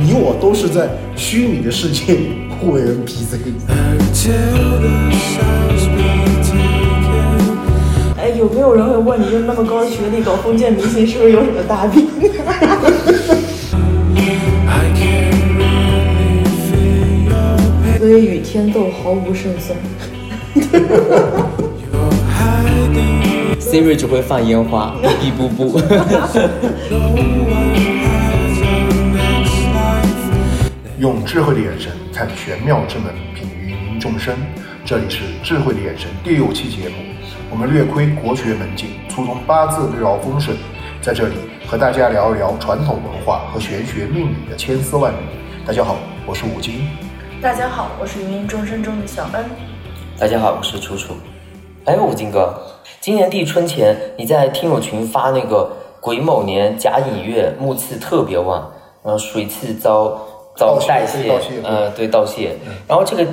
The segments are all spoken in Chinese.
你我都是在虚拟的世界里互为 NPC。哎，有没有人会问你，就那么高学历搞封建迷信，是不是有什么大病？所以与天斗毫无胜算。Siri 只会放烟花，一步步。用智慧的眼神看玄妙之门，品芸芸众生。这里是智慧的眼神第六期节目，我们略窥国学门径，粗通八字六爻风水，在这里和大家聊一聊传统文化和玄学命理的千丝万缕。大家好，我是武金。大家好，我是芸芸众生中的小恩。大家好，我是楚楚。哎，武金哥，今年立春前你在听友群发那个癸卯年甲寅月木刺特别旺，然后水刺遭遭代谢，盗窃呃，对盗窃，然后这个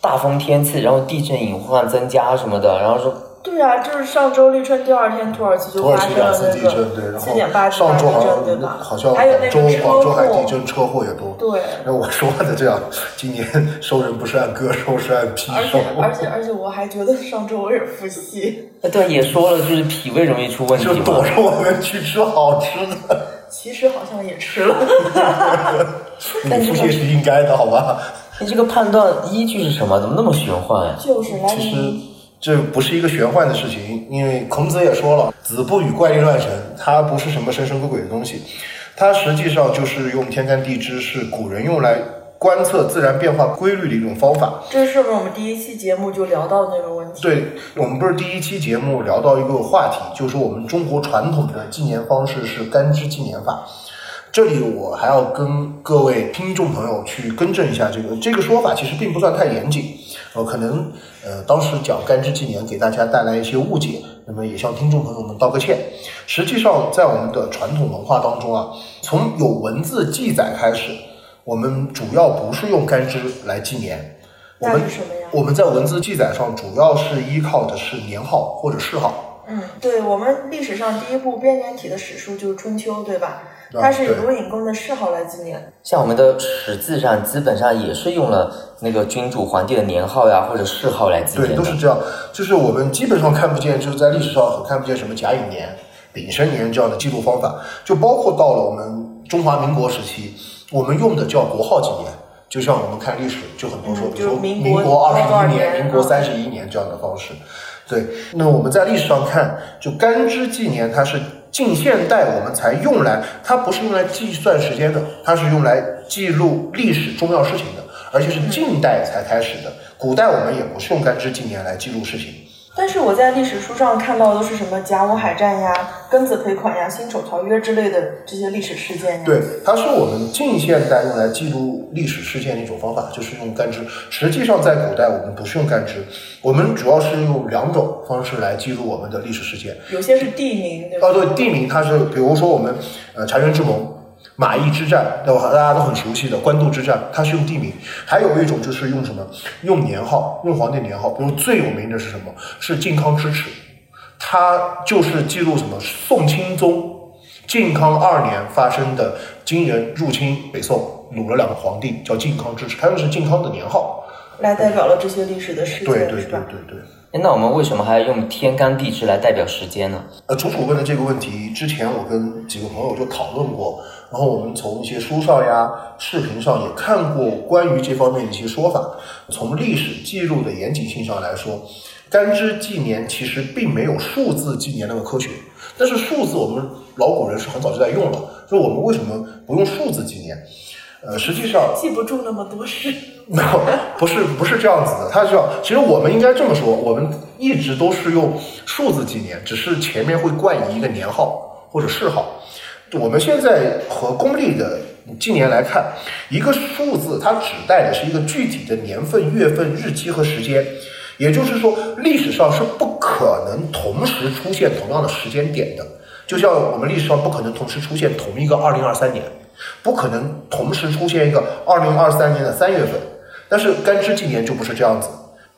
大风天气，然后地震隐患增加什么的，然后说对啊，就是上周立春第二天，土耳其就发生了那震，对，个然七点八后级大地上周好震，对吧？像好像还有那广州个车广州还祸地震，车祸也多。对那我说的这样，今年收人不是按个收，是按批收而且。而且而且我还觉得上周我有点腹泻，哎对，也说了，就是脾胃容易出问题就嘛。躲着我们去吃好吃的，其实好像也吃了。你腹泻是应该的，好吧？你这个判断依据是什么？怎么那么玄幻呀、就是来其实年这不是一个玄幻的事情，因为孔子也说了，子不语怪力乱神，它不是什么神神鬼鬼的东西，它实际上就是用天干地支，是古人用来观测自然变化规律的一种方法。这是不是我们第一期节目就聊到那个问题？对我们不是第一期节目聊到一个话题，就是我们中国传统的纪年方式是干支纪年法。这里我还要跟各位听众朋友去更正一下，这个这个说法其实并不算太严谨，呃，可能呃当时讲干支纪年给大家带来一些误解，那么也向听众朋友们道个歉。实际上，在我们的传统文化当中啊，从有文字记载开始，我们主要不是用干支来纪年，我们我们在文字记载上主要是依靠的是年号或者谥号。嗯，对我们历史上第一部编年体的史书就是《春秋》，对吧？啊它是以对鲁隐公的谥号来纪念。像我们的史字上基本上也是用了那个君主皇帝的年号呀或者谥号来纪，念对。都是这样。就是我们基本上看不见，就是在历史上很看不见什么甲寅年、丙申年这样的记录方法。就包括到了我们中华民国时期，我们用的叫国号纪年。就像我们看历史，就很多说，嗯比如说就是民国民国二十一年、民国嗯三十一年这样的方式。对，那我们在历史上看，就干支纪年，它是近现代我们才用来，它不是用来计算时间的，它是用来记录历史重要事情的，而且是近代才开始的。古代我们也不是用干支纪年来记录事情。但是我在历史书上看到的都是什么甲午海战呀、庚子赔款呀、辛丑条约之类的这些历史事件呀。对，它是我们近现代用来记录历史事件的一种方法，就是用干支。实际上，在古代我们不是用干支，我们主要是用两种方式来记录我们的历史事件。有些是地名，对吧？哦，对，地名它是，比如说我们呃澶渊之盟、马邑之战，对吧？大家都很熟悉的官渡之战，它是用地名。还有一种就是用什么？用年号，用皇帝年号。比如最有名的是什么？是靖康之耻，它就是记录什么？宋钦宗靖康二年发生的金人入侵北宋，掳了两个皇帝，叫靖康之耻，它用的是靖康的年号。来代表了这些历史的事件，对对？对对对。哎那我们为什么还要用天干地支来代表时间呢？呃，楚楚问的这个问题，之前我跟几个朋友就讨论过，然后我们从一些书上呀、视频上也看过关于这方面的一些说法。从历史记录的严谨性上来说，干支纪年其实并没有数字纪年那么科学，但是数字我们老古人是很早就在用了，所以我们为什么不用数字纪年？呃，实际上记不住那么多事。没有，不是不是这样子的，它是这样。其实我们应该这么说，我们一直都是用数字纪年，只是前面会冠以一个年号或者谥号。我们现在和公历的近年来看，一个数字它指代的是一个具体的年份、月份、日期和时间。也就是说，历史上是不可能同时出现同样的时间点的。就像我们历史上不可能同时出现同一个二零二三年，不可能同时出现一个二零二三年的三月份。但是干支纪年就不是这样子。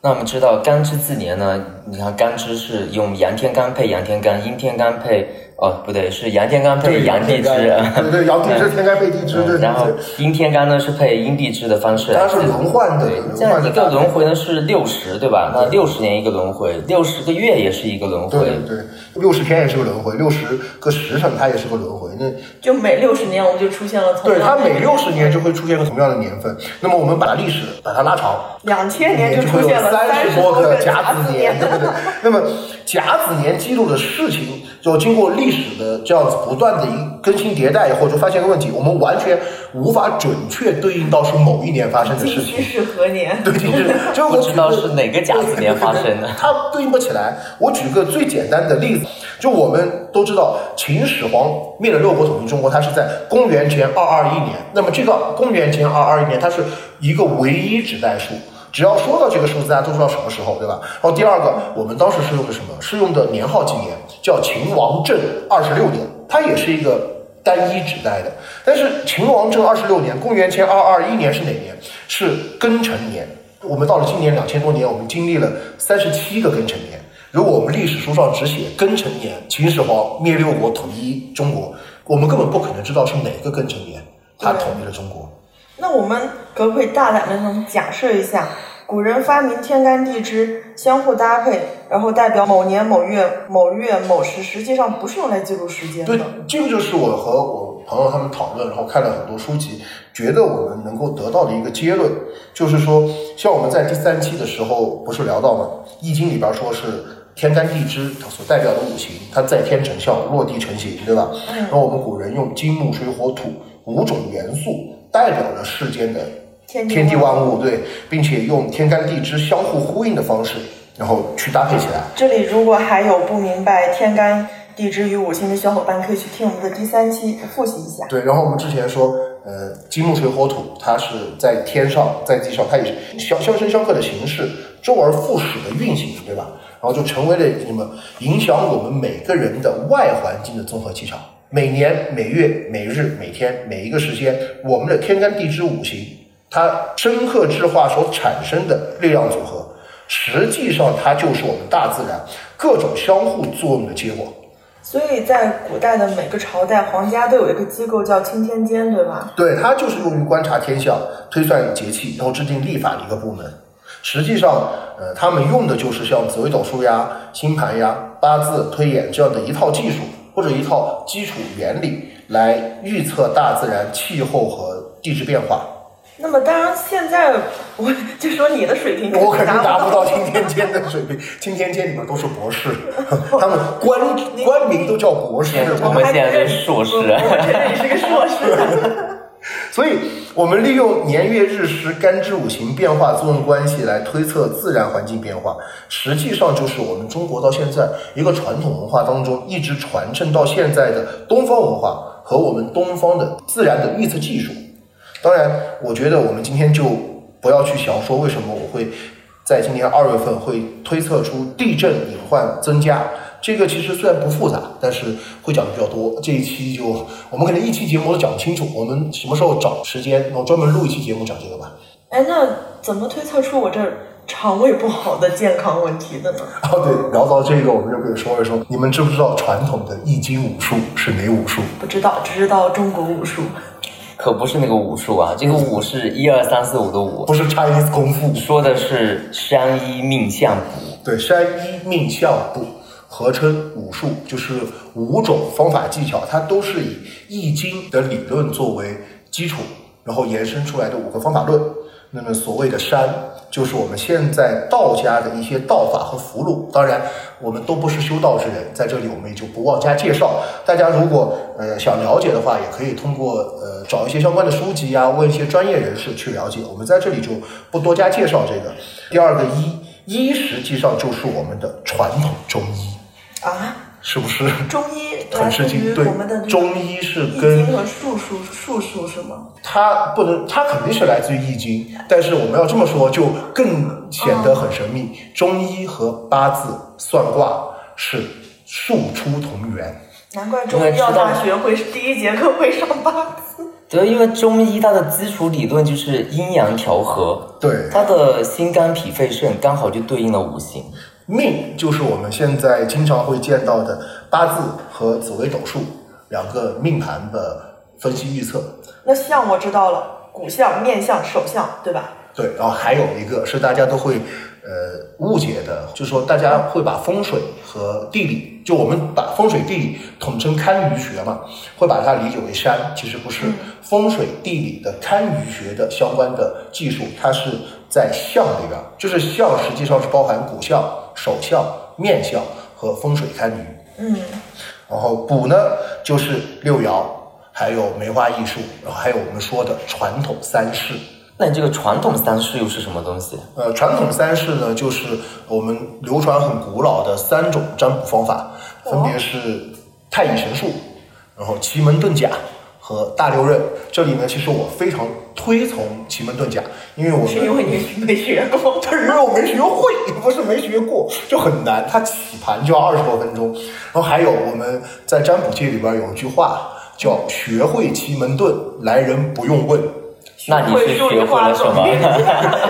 那我们知道干支字年呢，你看干支是用阳天干配阳天干，阴天干配哦，不对，是阳天干配阳地支。对对，阳地支天干配地支。对然后阴天干呢是配阴地支的方式。它是轮换的。这样一个轮回呢是六十，对吧？那六十年一个轮回，六十个月也是一个轮回。对对，六十天也是个轮回，六十个时辰它也是个轮回。那就每六十年我们就出现了。对，它每六十年就会出现个同样的年份。那么我们把历史把它拉长，两千年就出现了三十多个甲子年，对不对？那么甲子年记录的事情。就经过历史的这样子不断的一更新迭代以后，就发现个问题，我们完全无法准确对应到是某一年发生的事情。是何年？对，就是就不知道是哪个甲子年发生的，它对应不起来。我举个最简单的例子，就我们都知道秦始皇灭了六国统一中国，它是在公元前二二一年。那么这个公元前二二一年，它是一个唯一指代数。只要说到这个数字，大家都知道什么时候，对吧？然后第二个，我们当时是用的什么？是用的年号纪年，叫秦王政二十六年，它也是一个单一指代的。但是秦王政二十六年，公元前二二一年是哪年？是庚辰年。我们到了今年两千多年，我们经历了三十七个庚辰年。如果我们历史书上只写庚辰年，秦始皇灭六国统一中国，我们根本不可能知道是哪个庚辰年他统一了中国。那我们可不可以大胆的假设一下，古人发明天干地支相互搭配，然后代表某年某月某月某时，实际上不是用来记录时间的。对，这个就是我和我朋友他们讨论，然后看了很多书籍，觉得我们能够得到的一个结论，就是说，像我们在第三期的时候不是聊到吗？《易经》里边说是天干地支它所代表的五行，它在天成象，落地成形，对吧？嗯。然后我们古人用金木水火土五种元素。代表了世间的天地万物，对，并且用天干地支相互呼应的方式，然后去搭配起来。这里如果还有不明白天干地支与五行的小伙伴，可以去听我们的第三期复习一下。对，然后我们之前说，呃，金木水火土，它是在天上，在地上，它也是相相生相克的形式，周而复始的运行，对吧？然后就成为了什么影响我们每个人的外环境的综合气场。每年、每月、每日、每天、每一个时间，我们的天干地支五行，它深刻制化所产生的力量组合，实际上它就是我们大自然各种相互作用的结果。所以在古代的每个朝代，皇家都有一个机构叫钦天监，对吧？对，它就是用于观察天象、推算节气，然后制定历法的一个部门。实际上，呃，他们用的就是像紫微斗数呀、星盘呀、八字推演这样的一套技术。或者一套基础原理来预测大自然气候和地质变化。那么，当然，现在我就说你的水平，我肯定达不到青天监的水平。青天监里面都是博士，他们官官名都叫博士。我们现在是硕士，我觉得你是个硕士。所以，我们利用年月日时干支五行变化作用关系来推测自然环境变化，实际上就是我们中国到现在一个传统文化当中一直传承到现在的东方文化和我们东方的自然的预测技术。当然，我觉得我们今天就不要去想说为什么我会在今年二月份会推测出地震隐患增加。这个其实虽然不复杂，但是会讲的比较多。这一期就我们可能一期节目都讲不清楚，我们什么时候找时间，然后专门录一期节目讲这个吧。哎，那怎么推测出我这肠胃不好的健康问题的呢？哦，对，聊到这个，我们就可以说一说，你们知不知道传统的易经武术是哪武术？不知道，只知道中国武术。可不是那个武术啊，这个武是一二三四五的武，不是 Chinese 功夫，说的是山医命相卜。对，山医命相卜。合称武术，就是五种方法技巧，它都是以易经的理论作为基础，然后延伸出来的五个方法论。那么所谓的山，就是我们现在道家的一些道法和符箓。当然，我们都不是修道之人，在这里我们也就不妄加介绍。大家如果呃想了解的话，也可以通过呃找一些相关的书籍啊，问一些专业人士去了解。我们在这里就不多加介绍这个。第二个医，医实际上就是我们的传统中医。啊，是不是中医 很吃惊？对，中医是跟易经和术数术数是吗？它不能，它肯定是来自于易经，但是我们要这么说就更显得很神秘。中医和八字算卦是术出同源，难怪中医药大学会第一节课会上八字。对，因为中医它的基础理论就是阴阳调和，对，它的心肝脾肺肾刚好就对应了五行。命就是我们现在经常会见到的八字和紫微斗数两个命盘的分析预测。那相我知道了，骨相、面相、手相，对吧？对，然后还有一个是大家都会呃误解的，就是说大家会把风水和地理，就我们把风水地理统称堪舆学嘛，会把它理解为山，其实不是。风水地理的堪舆学的相关的技术，它是在相里边，就是相实际上是包含骨相、手相、面相和风水堪舆。嗯，然后卜呢就是六爻，还有梅花易数，然后还有我们说的传统三式。那你这个传统三式又是什么东西？呃，传统三式呢，就是我们流传很古老的三种占卜方法，分别是太乙神术，然后奇门遁甲和大六壬。这里呢，其实我非常推崇奇门遁甲，因为我是因为你没学过，但是因为我没学会，不是没学过，就很难。它起盘就要二十多分钟。然后还有我们在占卜界里边有一句话叫“学会奇门遁，来人不用问”。那你是学会了什么？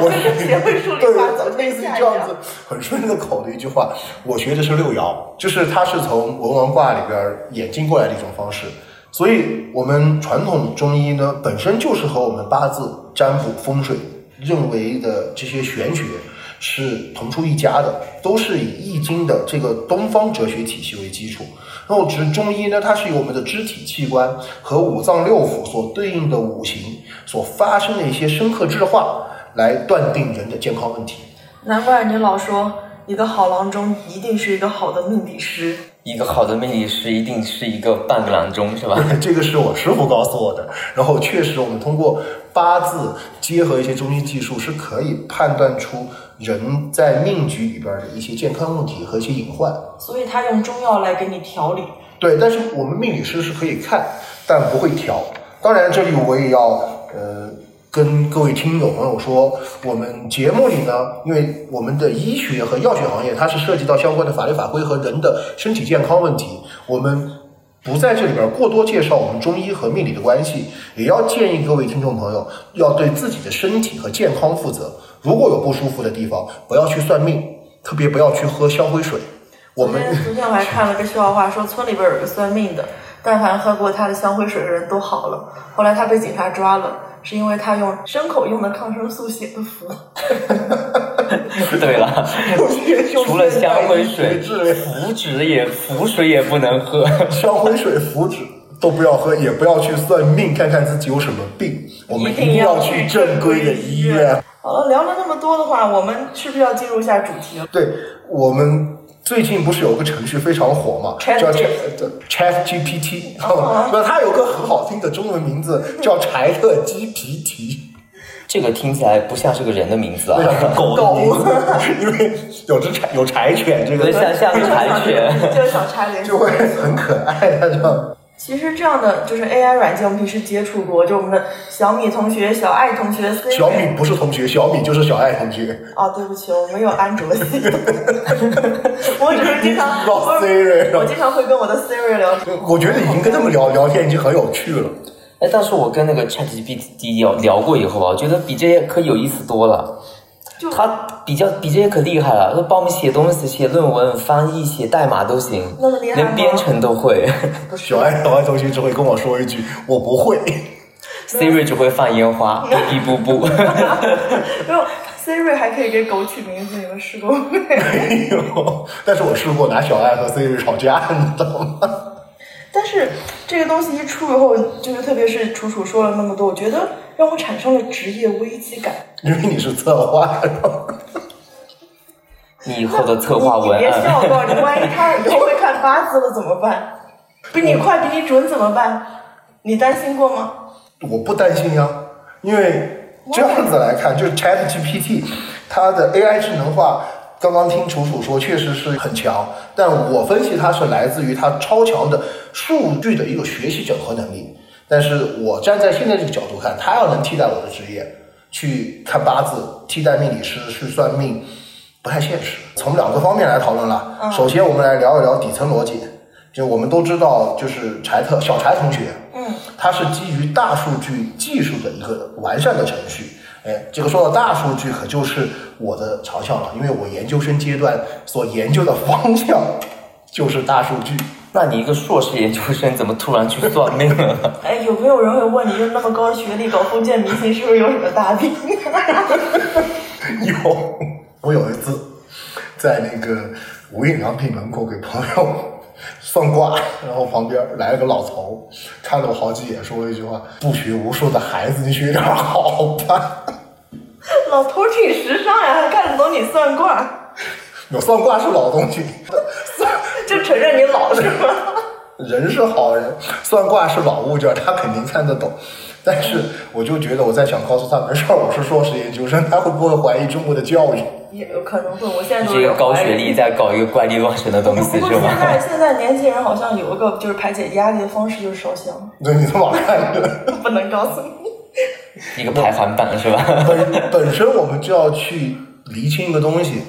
我学会数理化走类似于这样子很顺的口的一句话。我学的是六爻，就是它是从文王卦里边演进过来的一种方式。所以，我们传统中医呢，本身就是和我们八字、占卜、风水认为的这些玄学是同出一家的，都是以易经的这个东方哲学体系为基础。然后，指中医呢，它是由我们的肢体器官和五脏六腑所对应的五行所发生的一些深刻质化来断定人的健康问题。难怪你老说一个好郎中一定是一个好的命理师。一个好的命理师一定是一个半个郎中，是吧？这个是我师傅告诉我的。然后确实，我们通过八字结合一些中医技术，是可以判断出人在命局里边的一些健康问题和一些隐患。所以他用中药来给你调理。对，但是我们命理师是可以看，但不会调。当然，这里我也要呃跟各位听友朋友说，我们节目里呢，因为我们的医学和药学行业，它是涉及到相关的法律法规和人的身体健康问题，我们不在这里边过多介绍我们中医和命理的关系，也要建议各位听众朋友要对自己的身体和健康负责。如果有不舒服的地方，不要去算命，特别不要去喝香灰水。我们昨天昨天我还看了个笑话，说村里边有个算命的，但凡喝过他的香灰水的人都好了。后来他被警察抓了，是因为他用牲口用的抗生素写的符。对了，除了香灰水，符纸也符水也不能喝。香灰水、符纸都不要喝，也不要去算命，看看自己有什么病。我们一定要去正规的医院。好了，聊了那么多的话，我们是不是要进入一下主题了？对我们最近不是有个程序非常火嘛，Chat 叫 G Chat GPT，哦。那它有个很好听的中文名字叫柴特 GPT，这个听起来不像是个人的名字啊。狗的名字，因为有只柴有柴犬这对，个像像柴犬。就是小柴犬就会很可爱，它叫。其实这样的就是 AI 软件，我们平时接触过，就我们的小米同学、小爱同学、Siri 小米不是同学，小米就是小爱同学。哦，对不起，我没有安卓系统，我只是经常老 Siri 我经常会跟我的 Siri 聊天。我觉得已经跟他们聊聊天已经很有趣了。哎，但是我跟那个 ChatGPT 聊聊过以后啊，我觉得比这些可有意思多了。就它比较比这些可厉害了，他帮我们写东西、写论文、翻译、写代码都行，那么厉害连编程都会。小爱小爱同学只会跟我说一句：“我不会。Siri 只会放烟花，哔哔布布。没有 Siri 还可以给狗取名字，你们试过没？”没有，但是我试过拿小爱和 Siri 吵架，你知道吗？但是这个东西一出以后，就是特别是楚楚说了那么多，我觉得让我产生了职业危机感。因为你是策划，你以后的策划文案你别笑，案，我告诉你，万一他以后会看八字了怎么办？比你快，比你准怎么办？你担心过吗？我不担心呀，因为这样子来看，就是 Chat GPT 它的 AI 智能化，刚刚听楚楚说确实是很强，但我分析它是来自于它超强的数据的一个学习整合能力。但是我站在现在这个角度看，他要能替代我的职业，去看八字，替代命理师去算命，不太现实。从两个方面来讨论了。嗯首先，我们来聊一聊底层逻辑。就我们都知道，就是柴特小柴同学，嗯，他是基于大数据技术的一个完善的程序，哎，这个说到大数据，可就是我的长项了，因为我研究生阶段所研究的方向 就是大数据。那你一个硕士研究生，怎么突然去算命了？哎，有没有人会问你，就那么高学历搞封建迷信，是不是有什么大病？有，我有一次在那个无印良品门口给朋友算卦，然后旁边来了个老头，看了我好几眼，说了一句话：“不学无术的孩子，你学点好吧。”老头挺时尚呀，还看得懂你算卦。有算卦是老东西，就承认你老是吗？人是好人，算卦是老物件，他肯定看得懂。但是我就觉得我在想告诉他，没事儿，我是硕士研究生，他会不会怀疑中国的教育？也有可能会，我现在都是一个高学历在搞一个怪力乱神的东西，是吧？现在现在年轻人好像有一个就是排解压力的方式，就是烧香。对，你怎么看的？不能告诉你。一个排寒板是吧？本本身我们就要去厘清一个东西，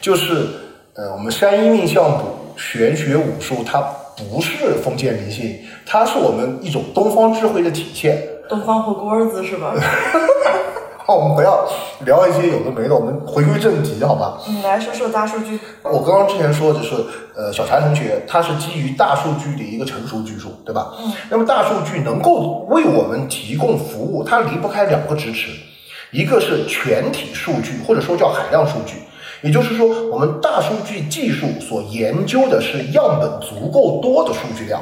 就是呃，我们山医命相卜、玄学武术，它不是封建迷信，它是我们一种东方智慧的体现。东方火锅子是吧？好，我们不要聊一些有的没的，我们回归正题，好吧？你，来说说大数据。我刚刚之前说的是，呃，小柴同学他是基于大数据的一个成熟技术，对吧？嗯。那么大数据能够为我们提供服务，它离不开两个支持，一个是全体数据，或者说叫海量数据，也就是说，我们大数据技术所研究的是样本足够多的数据量。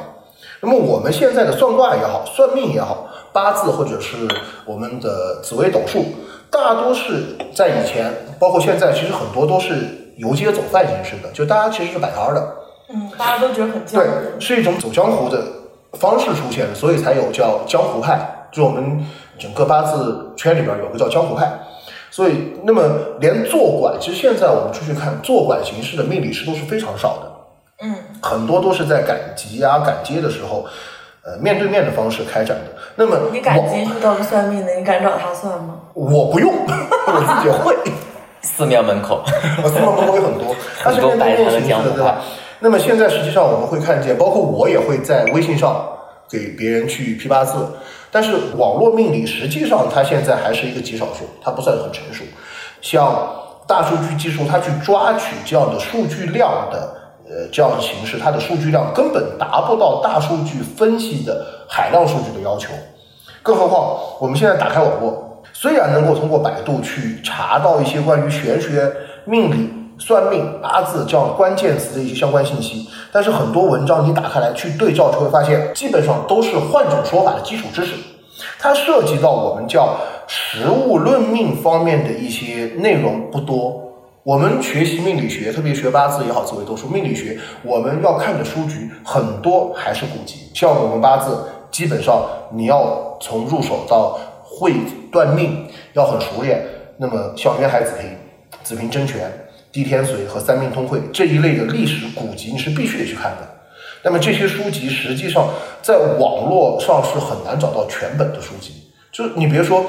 那么我们现在的算卦也好，算命也好。八字或者是我们的紫微斗数，大多是在以前，包括现在，其实很多都是游街走饭形式的，就大家其实是摆摊的。嗯，大家都觉得很江湖。对，是一种走江湖的方式出现的，所以才有叫江湖派。就我们整个八字圈里边有个叫江湖派，所以那么连坐馆，其实现在我们出去看坐馆形式的命理师都是非常少的。嗯，很多都是在赶集啊、赶街的时候。呃，面对面的方式开展的。那么你赶集遇到个算命的？你敢找他算吗？我不用，我自己会。寺庙门口，寺庙门口有很多，它是面对面形式的，对吧？那么现在实际上我们会看见，包括我也会在微信上给别人去批八字。但是网络命理实际上它现在还是一个极少数，它不算很成熟。像大数据技术，它去抓取这样的数据量的。呃，这样的形式，它的数据量根本达不到大数据分析的海量数据的要求。更何况，我们现在打开网络，虽然能够通过百度去查到一些关于玄学、命理、算命、八字这样关键词的一些相关信息，但是很多文章你打开来去对照，就会发现基本上都是换种说法的基础知识。它涉及到我们叫实物论命方面的一些内容不多。我们学习命理学，特别学八字也好，紫微斗数，命理学我们要看的书局很多还是古籍。像我们八字，基本上你要从入手到会断命要很熟练。那么像渊海子平、子平真诠、地天髓和三命通会这一类的历史古籍，你是必须得去看的。那么这些书籍实际上在网络上是很难找到全本的书籍。就你别说，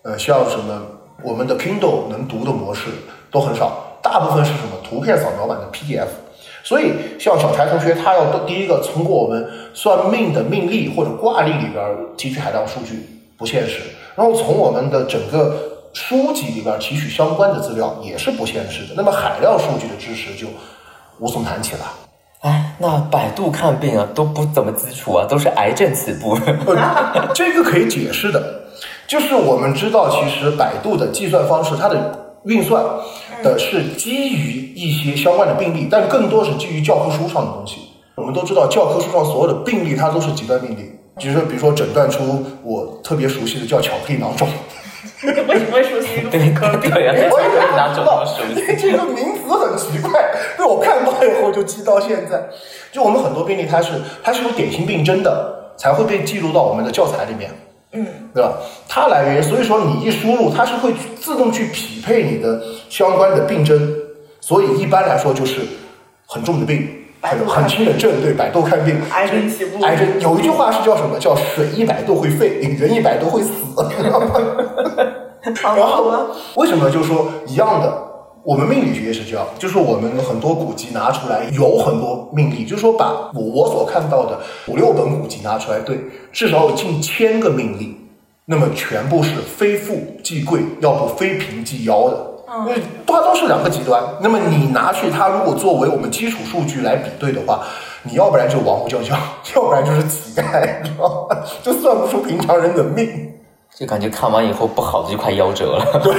呃，像什么我们的 Kindle 能读的模式。都很少，大部分是什么图片扫描版的 PDF，所以像小柴同学，他要第一个通过我们算命的命例或者卦例里边提取海量数据不现实，然后从我们的整个书籍里边提取相关的资料也是不现实的，那么海量数据的知识就无从谈起了。哎，那百度看病啊都不怎么基础啊，都是癌症起步。这个可以解释的，就是我们知道，其实百度的计算方式，它的。运算的是基于一些相关的病例，但更多是基于教科书上的东西。我们都知道，教科书上所有的病例，它都是极端病例。就是比如说，诊断出我特别熟悉的叫巧克力囊肿。为什么会熟悉？对对呀，我也是囊肿么熟悉。这个名词很奇怪，被我看到以后就记到现在。就我们很多病例，它是它是有典型病征的，才会被记录到我们的教材里面。嗯，对吧？它来源，所以说你一输入，它是会自动去匹配你的相关的病征，所以一般来说就是很重的病，很很轻的症，对，百度看病，癌症起步，癌症有一句话是叫什么？叫水一百度会沸，人一百度会死。然后为什么就说一样的？我们命理学也是这样，就是我们很多古籍拿出来，有很多命理，就是说把我我所看到的五六本古籍拿出来，对，至少有近千个命理，那么全部是非富即贵，要不非贫即夭的。因为它都是两个极端。那么你拿去它，如果作为我们基础数据来比对的话，你要不然就亡虎叫叫，要不然就是乞丐，你知道吗？就算不出平常人的命。就感觉看完以后不好的就快夭折了。对，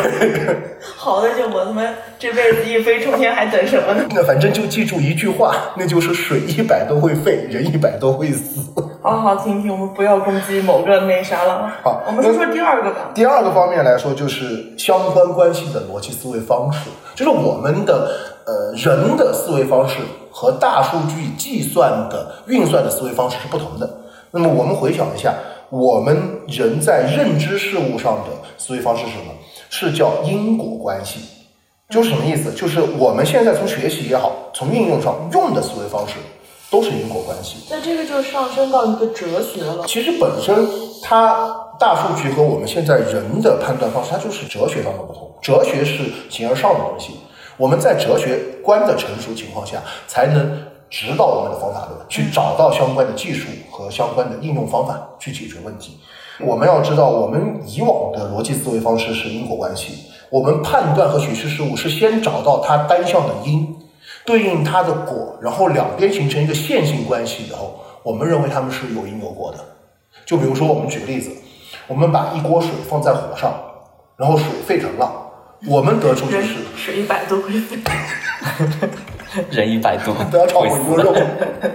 好的就我他妈这辈子一飞冲天，还等什么呢？那反正就记住一句话，那就是水一百都会沸，人一百都会死。好好听听，我们不要攻击某个那啥了。好，我们说说第二个吧。第二个方面来说，就是相关关系的逻辑思维方式，就是我们的呃人的思维方式和大数据计算的运算的思维方式是不同的。那么我们回想一下。我们人在认知事物上的思维方式是什么？是叫因果关系，就是什么意思？就是我们现在从学习也好，从应用上用的思维方式都是因果关系。那这个就上升到一个哲学了。其实本身它大数据和我们现在人的判断方式，它就是哲学上的不同。哲学是形而上的东西，我们在哲学观的成熟情况下，才能。指导我们的方法论，去找到相关的技术和相关的应用方法去解决问题。我们要知道，我们以往的逻辑思维方式是因果关系。我们判断和解释事物是先找到它单向的因，对应它的果，然后两边形成一个线性关系以后，我们认为它们是有因有果的。就比如说，我们举个例子，我们把一锅水放在火上，然后水沸腾了，我们得出就是水一百度会沸。人一百度，都要炒一锅肉，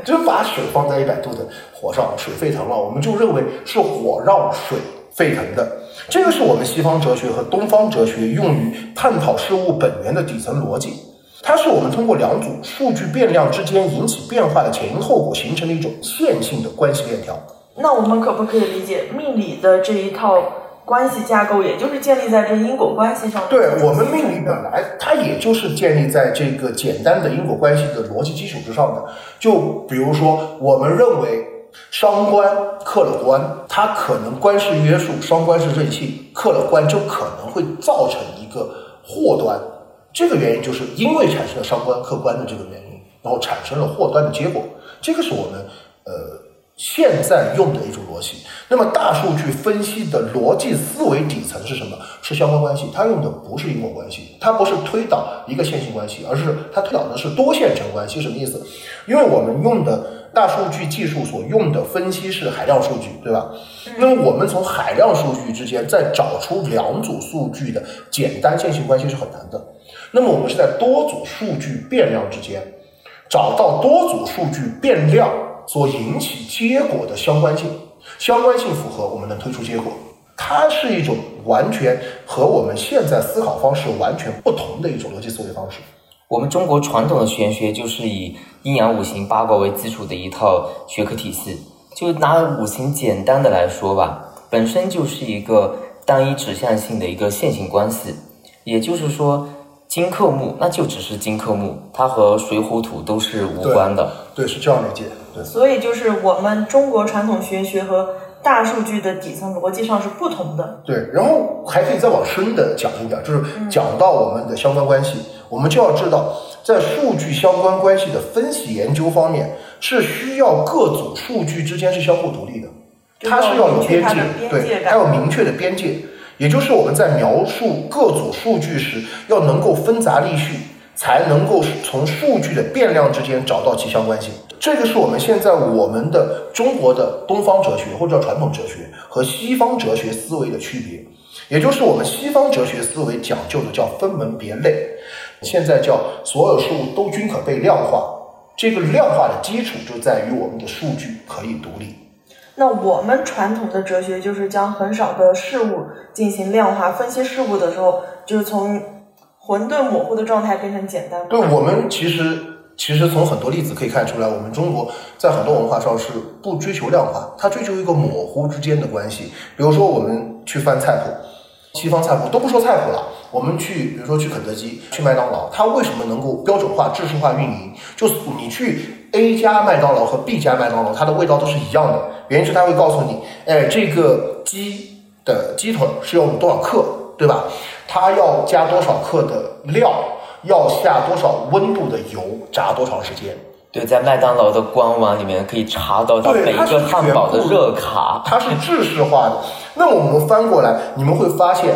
就把水放在一百度的火上，水沸腾了，我们就认为是火让水沸腾的。这个是我们西方哲学和东方哲学用于探讨事物本源的底层逻辑，它是我们通过两组数据变量之间引起变化的前因后果形成的一种线性的关系链条。那我们可不可以理解命理的这一套？关系架构也就是建立在这因果关系上。对我们命理本来它也就是建立在这个简单的因果关系的逻辑基础之上的。就比如说，我们认为伤官克了官，它可能官是约束，伤官是任性，克了官就可能会造成一个祸端。这个原因就是因为产生了伤官克官的这个原因，然后产生了祸端的结果。这个是我们呃。现在用的一种逻辑，那么大数据分析的逻辑思维底层是什么？是相关关系，它用的不是因果关系，它不是推导一个线性关系，而是它推导的是多线程关系。什么意思？因为我们用的大数据技术所用的分析是海量数据，对吧？那么我们从海量数据之间再找出两组数据的简单线性关系是很难的。那么我们是在多组数据变量之间找到多组数据变量。所引起结果的相关性，相关性符合，我们能推出结果。它是一种完全和我们现在思考方式完全不同的一种逻辑思维方式。我们中国传统的玄学就是以阴阳五行八卦为基础的一套学科体系。就拿五行简单的来说吧，本身就是一个单一指向性的一个线性关系。也就是说，金克木，那就只是金克木，它和水火土都是无关的。对，是这样理解。对所以就是我们中国传统玄学和大数据的底层逻辑上是不同的。对，然后还可以再往深的讲一点，就是讲到我们的相关关系，我们就要知道，在数据相关关系的分析研究方面，是需要各组数据之间是相互独立的，它是要有边界，对，它有明确的边界，也就是我们在描述各组数据时，要能够分杂立序，才能够从数据的变量之间找到其相关性。这个是我们现在我们的中国的东方哲学或者叫传统哲学和西方哲学思维的区别，也就是我们西方哲学思维讲究的叫分门别类，现在叫所有事物都均可被量化，这个量化的基础就在于我们的数据可以独立。那我们传统的哲学就是将很少的事物进行量化分析，事物的时候就是从混沌模糊的状态变成简单。对，我们其实。其实从很多例子可以看出来，我们中国在很多文化上是不追求量化，它追求一个模糊之间的关系。比如说，我们去翻菜谱，西方菜谱都不说菜谱了，我们去，比如说去肯德基、去麦当劳，它为什么能够标准化、制式化运营？就是你去 A 家麦当劳和 B 家麦当劳，它的味道都是一样的，原因是它会告诉你，哎，这个鸡的鸡腿是用多少克，对吧？它要加多少克的料？要下多少温度的油炸多长时间？对，在麦当劳的官网里面可以查到它每一个汉堡的热卡。它是制式化的，那么我们翻过来，你们会发现，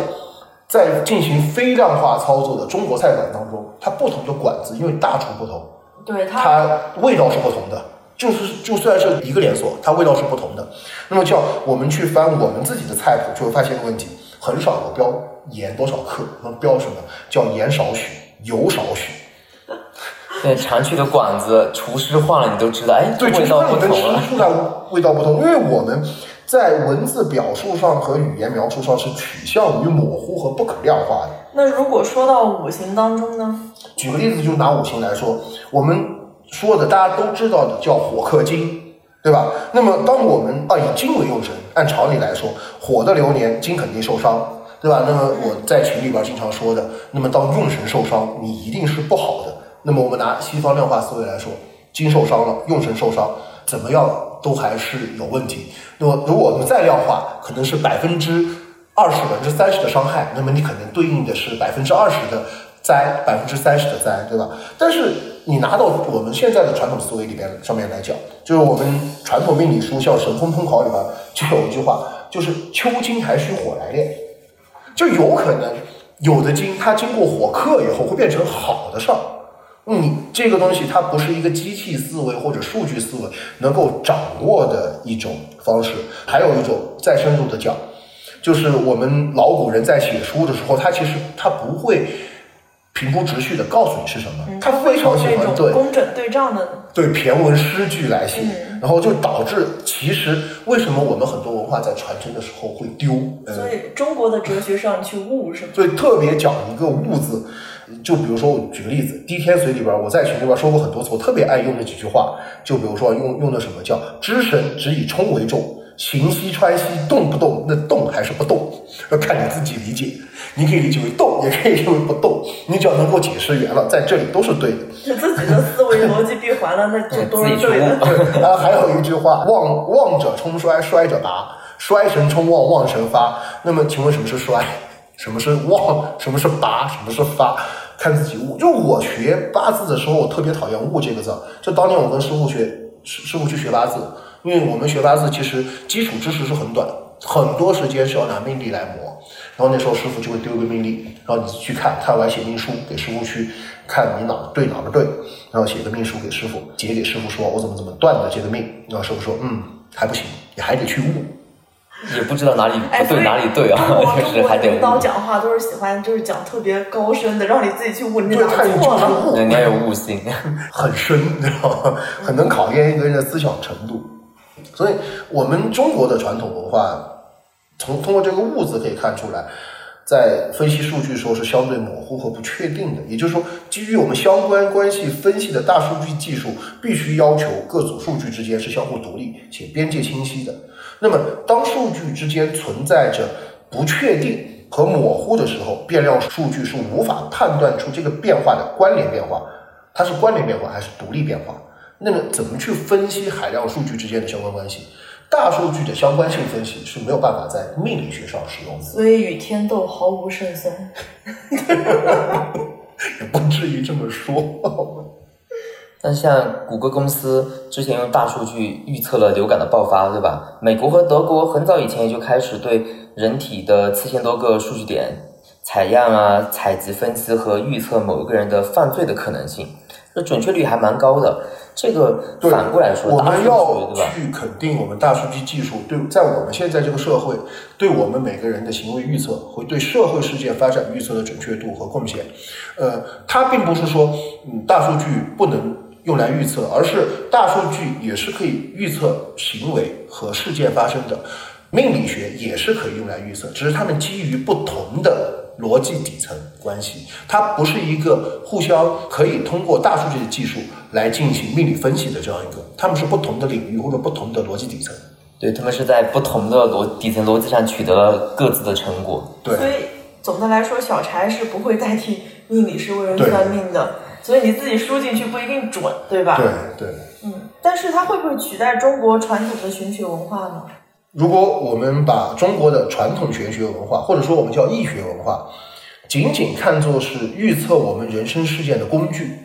在进行非量化操作的中国菜馆当中，它不同的馆子因为大厨不同，对它它味道是不同的。就是就算是一个连锁，它味道是不同的。那么叫我们去翻我们自己的菜谱，就会发现一个问题，很少有标盐多少克，那标什么叫盐少许，油少许。对，常去的馆子，厨师换了你都知道，哎，对，味道不同了。吃出来味道不同，因为我们在文字表述上和语言描述上是取向于模糊和不可量化的。那如果说到五行当中呢？举个例子，就拿五行来说，我们说的大家都知道的叫火克金，对吧？那么当我们啊以金为用神，按常理来说，火的流年金肯定受伤，对吧？那么我在群里边经常说的，那么当用神受伤，你一定是不好的。那么我们拿西方量化思维来说，金受伤了，用神受伤，怎么样都还是有问题。那么如果我们再量化，可能是百分之二十、百分之三十的伤害，那么你可能对应的是百分之二十的灾，百分之三十的灾，对吧？但是你拿到我们现在的传统思维里边上面来讲，就是我们传统命理书像《神风通考》里边就有一句话，就是秋金还需火来炼，就有可能有的金它经过火克以后会变成好的事你这个东西它不是一个机器思维或者数据思维能够掌握的一种方式，还有一种再深入的讲，就是我们老古人在写书的时候，他其实他不会平铺直叙的告诉你是什么，他非常喜欢对工整对仗的，对骈文诗句来写，嗯然后就导致其实为什么我们很多文化在传承的时候会丢，呃所以中国的哲学上去悟是吗？所以特别讲一个“悟”字，就比如说我举个例子，《滴天髓》里边，我在群里边说过很多次，我特别爱用的几句话，就比如说用用的什么叫“知神只以冲为重，行西川西，动不动？那动还是不动？要看你自己理解。你可以理解为动，也可以理解为不动。你只要能够解释圆了，在这里都是对的。就自己的思维逻辑闭环了，那就都是对的。去然后还有一句话：“望 望者冲衰，衰者拔；衰神冲旺，旺神发。”那么，请问什么是衰？什么是旺？什么是拔？什么是发？看自己悟。就我学八字的时候，我特别讨厌“悟”这个字。就当年我跟师傅学，师师傅去学八字，因为我们学八字其实基础知识是很短，很多时间是要拿命理来磨。然后那时候师傅就会丢个命例，然后你去看，看完写命书给师傅去看你哪儿对哪儿不对，然后写个命书给师傅，解给师傅说我怎么怎么断的这个命，然后师傅说嗯还不行，你还得去悟。也不知道哪里哎，不对哪里对啊，就是 还得领导讲话都是喜欢就是讲特别高深的，让你自己去悟你对，哪错了。悟，人家有悟性。很深，你知道吗？很能考验一个人的思想程度。所以，我们中国的传统文化，从通过这个“物”字可以看出来，在分析数据的时候是相对模糊和不确定的。也就是说，基于我们相关关系分析的大数据技术，必须要求各组数据之间是相互独立且边界清晰的。那么，当数据之间存在着不确定和模糊的时候，变量数据是无法判断出这个变化的关联变化，它是关联变化还是独立变化？那么，怎么去分析海量数据之间的相关关系？大数据的相关性分析是没有办法在命理学上使用的，所以与天斗毫无胜算。也不至于这么说。那像谷歌公司之前用大数据预测了流感的爆发，对吧？美国和德国很早以前也就开始对人体的四千多个数据点采样啊、采集分析和预测某一个人的犯罪的可能性，这准确率还蛮高的。这个对反过来说，我们要？去肯定我们大数据技术对在我们现在这个社会，对我们每个人的行为预测，会对社会事件发展预测的准确度和贡献。呃，它并不是说，嗯，大数据不能用来预测，而是大数据也是可以预测行为和事件发生的。命理学也是可以用来预测，只是它们基于不同的逻辑底层关系，它不是一个互相可以通过大数据的技术来进行命理分析的这样一个，他们是不同的领域或者不同的逻辑底层。对他们是在不同的逻底层逻辑上取得了各自的成果。对，所以总的来说，小柴是不会代替命理师为人算命的。所以你自己输进去不一定准，对吧？对对。嗯，但是它会不会取代中国传统的玄学文化呢？如果我们把中国的传统玄学文化，或者说我们叫易学文化，仅仅看作是预测我们人生事件的工具，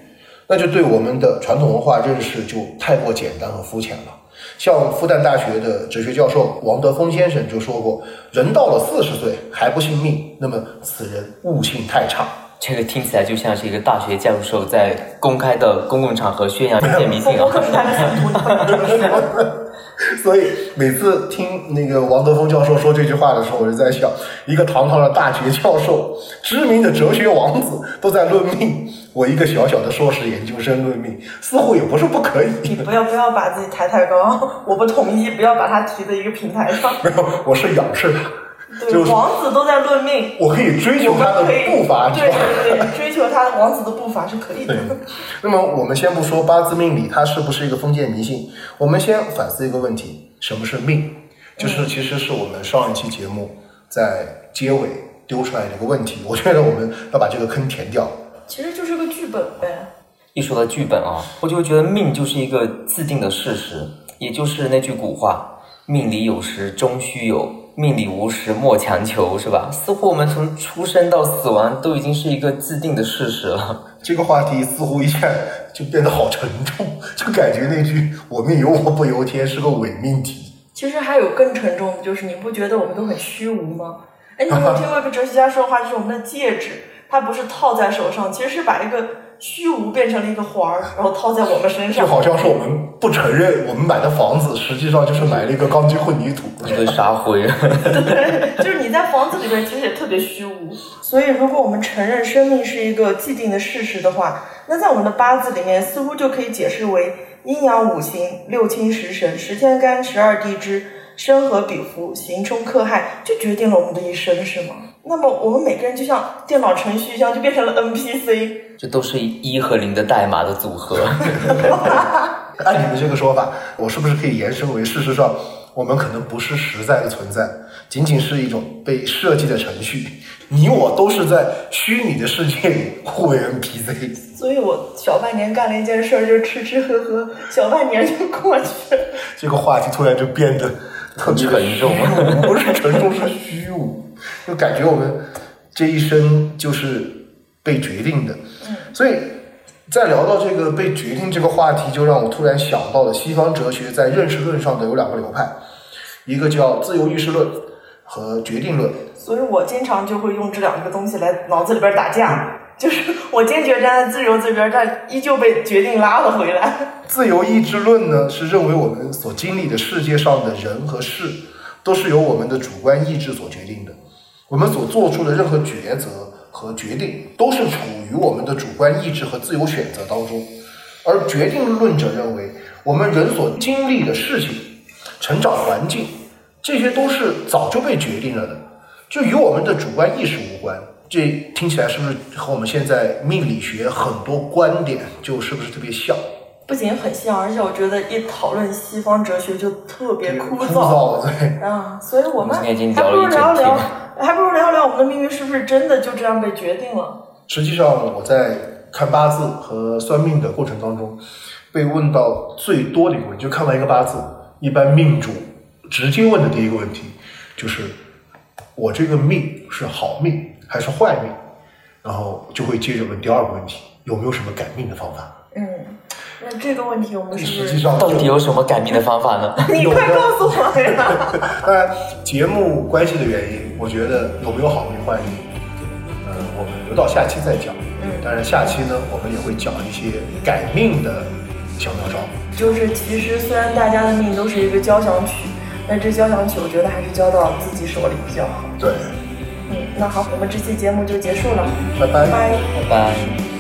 那就对我们的传统文化认识就太过简单和肤浅了。像复旦大学的哲学教授王德峰先生就说过：“人到了四十岁还不信命，那么此人悟性太差。”这个听起来就像是一个大学教授在公开的公共场合宣扬封建迷信啊！所以每次听那个王德峰教授说这句话的时候，我就在想，一个堂堂的大学教授、知名的哲学王子都在论命，我一个小小的硕士研究生论命，似乎也不是不可以。你不要不要把自己抬太高，我不同意，不要把他提在一个平台上。没有，我是仰视他。对，王子都在论命，我可以追求他的步伐，对对对，追求他王子的步伐是可以的。那么我们先不说八字命理它是不是一个封建迷信，我们先反思一个问题：什么是命？就是其实是我们上一期节目在结尾丢出来的一个问题。我觉得我们要把这个坑填掉。其实就是个剧本呗。一说到剧本啊，我就会觉得命就是一个自定的事实，也就是那句古话：命里有时终须有。命里无时莫强求，是吧？似乎我们从出生到死亡都已经是一个既定的事实了。这个话题似乎一下就变得好沉重，就感觉那句“我命由我不由天”是个伪命题。其实还有更沉重的，就是你不觉得我们都很虚无吗？哎，你有没有听过一个哲学家说话，就是我们的戒指，它不是套在手上，其实是把一个。虚无变成了一个环儿，然后套在我们身上，就好像是我们不承认我们买的房子，实际上就是买了一个钢筋混凝土，一堆沙灰。对，就是你在房子里面其实也特别虚无。所以，如果我们承认生命是一个既定的事实的话，那在我们的八字里面似乎就可以解释为阴阳五行、六亲十神、十天干、十二地支、生和比伏、刑冲克害，就决定了我们的一生，是吗？那么我们每个人就像电脑程序一样，就变成了 NPC。这都是一和零的代码的组合。按你们这个说法，我是不是可以延伸为，事实上我们可能不是实在的存在，仅仅是一种被设计的程序。你我都是在虚拟的世界里互为 NPC。所以我小半年干了一件事儿，就吃吃喝喝，小半年就过去了。这个话题突然就变得特别沉重，不是沉重，是虚无。就感觉我们这一生就是被决定的，所以在聊到这个被决定这个话题，就让我突然想到了西方哲学在认识论上的有两个流派，一个叫自由意识论和决定论。所以我经常就会用这两个东西来脑子里边打架，就是我坚决站在自由这边，但依旧被决定拉了回来。自由意志论呢，是认为我们所经历的世界上的人和事，都是由我们的主观意志所决定的。我们所做出的任何抉择和决定，都是处于我们的主观意志和自由选择当中。而决定论者认为，我们人所经历的事情、成长环境，这些都是早就被决定了的，就与我们的主观意识无关。这听起来是不是和我们现在命理学很多观点就是不是特别像？不仅很像，而且我觉得一讨论西方哲学就特别枯燥。对啊，所以我们还不如聊聊，还不如聊聊我们的命运是不是真的就这样被决定了？实际上，我在看八字和算命的过程当中，被问到最多的一个问题，就看完一个八字，一般命主直接问的第一个问题就是：我这个命是好命还是坏命？然后就会接着问第二个问题：有没有什么改命的方法？嗯。那这个问题我们实际上到底有什么改命的方法呢？你快告诉我呀！当然，节目关系的原因，我觉得有没有好命坏命，呃，我们留到下期再讲。嗯，当然下期呢，我们也会讲一些改命的小妙招。就是其实虽然大家的命都是一个交响曲，但这交响曲我觉得还是交到自己手里比较好。对。嗯，那好，我们这期节目就结束了。拜拜。拜拜。